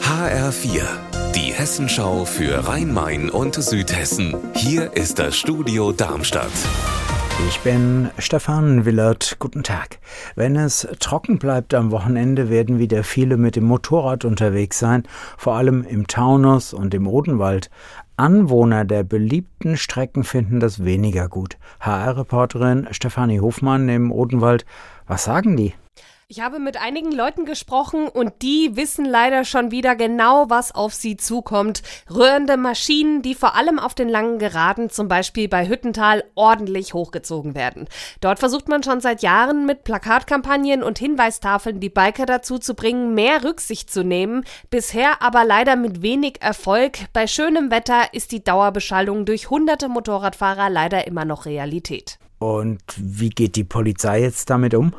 HR4, die Hessenschau für Rhein-Main und Südhessen. Hier ist das Studio Darmstadt. Ich bin Stefan Willert. Guten Tag. Wenn es trocken bleibt am Wochenende, werden wieder viele mit dem Motorrad unterwegs sein, vor allem im Taunus und im Odenwald. Anwohner der beliebten Strecken finden das weniger gut. HR-Reporterin Stefanie Hofmann im Odenwald. Was sagen die? Ich habe mit einigen Leuten gesprochen und die wissen leider schon wieder genau, was auf sie zukommt. Rührende Maschinen, die vor allem auf den langen Geraden, zum Beispiel bei Hüttental, ordentlich hochgezogen werden. Dort versucht man schon seit Jahren mit Plakatkampagnen und Hinweistafeln die Biker dazu zu bringen, mehr Rücksicht zu nehmen. Bisher aber leider mit wenig Erfolg. Bei schönem Wetter ist die Dauerbeschallung durch hunderte Motorradfahrer leider immer noch Realität. Und wie geht die Polizei jetzt damit um?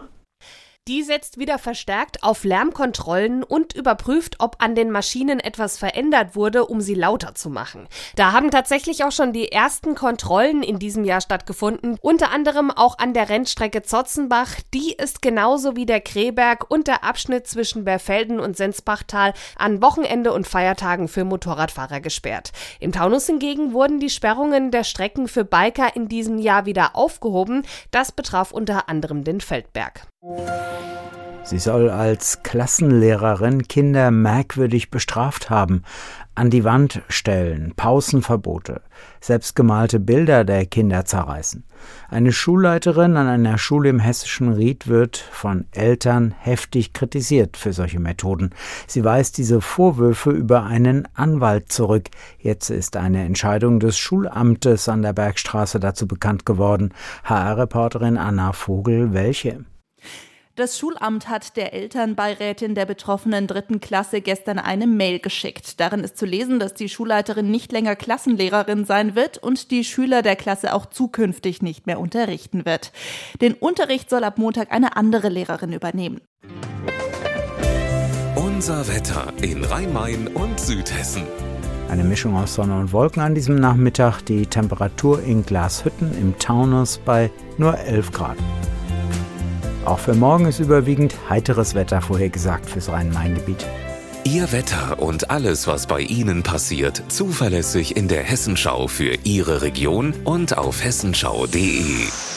Die setzt wieder verstärkt auf Lärmkontrollen und überprüft, ob an den Maschinen etwas verändert wurde, um sie lauter zu machen. Da haben tatsächlich auch schon die ersten Kontrollen in diesem Jahr stattgefunden, unter anderem auch an der Rennstrecke Zotzenbach. Die ist genauso wie der Kreberg und der Abschnitt zwischen Berfelden und Sensbachtal an Wochenende und Feiertagen für Motorradfahrer gesperrt. Im Taunus hingegen wurden die Sperrungen der Strecken für Biker in diesem Jahr wieder aufgehoben. Das betraf unter anderem den Feldberg. Sie soll als Klassenlehrerin Kinder merkwürdig bestraft haben, an die Wand stellen, Pausenverbote, selbstgemalte Bilder der Kinder zerreißen. Eine Schulleiterin an einer Schule im hessischen Ried wird von Eltern heftig kritisiert für solche Methoden. Sie weist diese Vorwürfe über einen Anwalt zurück. Jetzt ist eine Entscheidung des Schulamtes an der Bergstraße dazu bekannt geworden. HR-Reporterin Anna Vogel, welche? Das Schulamt hat der Elternbeirätin der betroffenen dritten Klasse gestern eine Mail geschickt. Darin ist zu lesen, dass die Schulleiterin nicht länger Klassenlehrerin sein wird und die Schüler der Klasse auch zukünftig nicht mehr unterrichten wird. Den Unterricht soll ab Montag eine andere Lehrerin übernehmen. Unser Wetter in Rhein-Main und Südhessen. Eine Mischung aus Sonne und Wolken an diesem Nachmittag. Die Temperatur in Glashütten im Taunus bei nur 11 Grad. Auch für morgen ist überwiegend heiteres Wetter vorhergesagt fürs Rhein-Main-Gebiet. Ihr Wetter und alles, was bei Ihnen passiert, zuverlässig in der Hessenschau für Ihre Region und auf hessenschau.de.